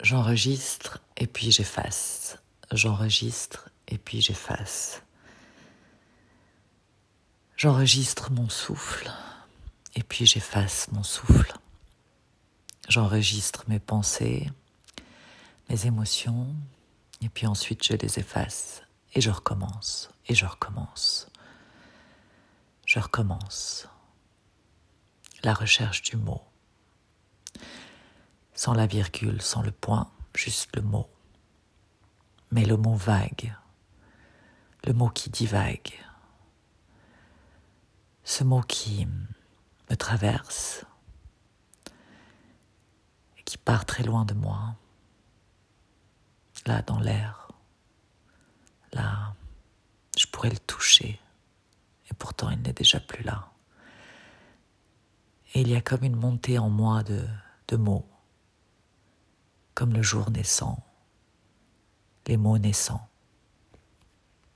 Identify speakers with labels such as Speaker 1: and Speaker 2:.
Speaker 1: J'enregistre et puis j'efface. J'enregistre et puis j'efface. J'enregistre mon souffle et puis j'efface mon souffle. J'enregistre mes pensées, mes émotions, et puis ensuite je les efface et je recommence, et je recommence. Je recommence. La recherche du mot. Sans la virgule, sans le point, juste le mot. Mais le mot vague, le mot qui divague, ce mot qui me traverse. Et qui part très loin de moi, là dans l'air, là, je pourrais le toucher, et pourtant il n'est déjà plus là. Et il y a comme une montée en moi de, de mots, comme le jour naissant, les mots naissants.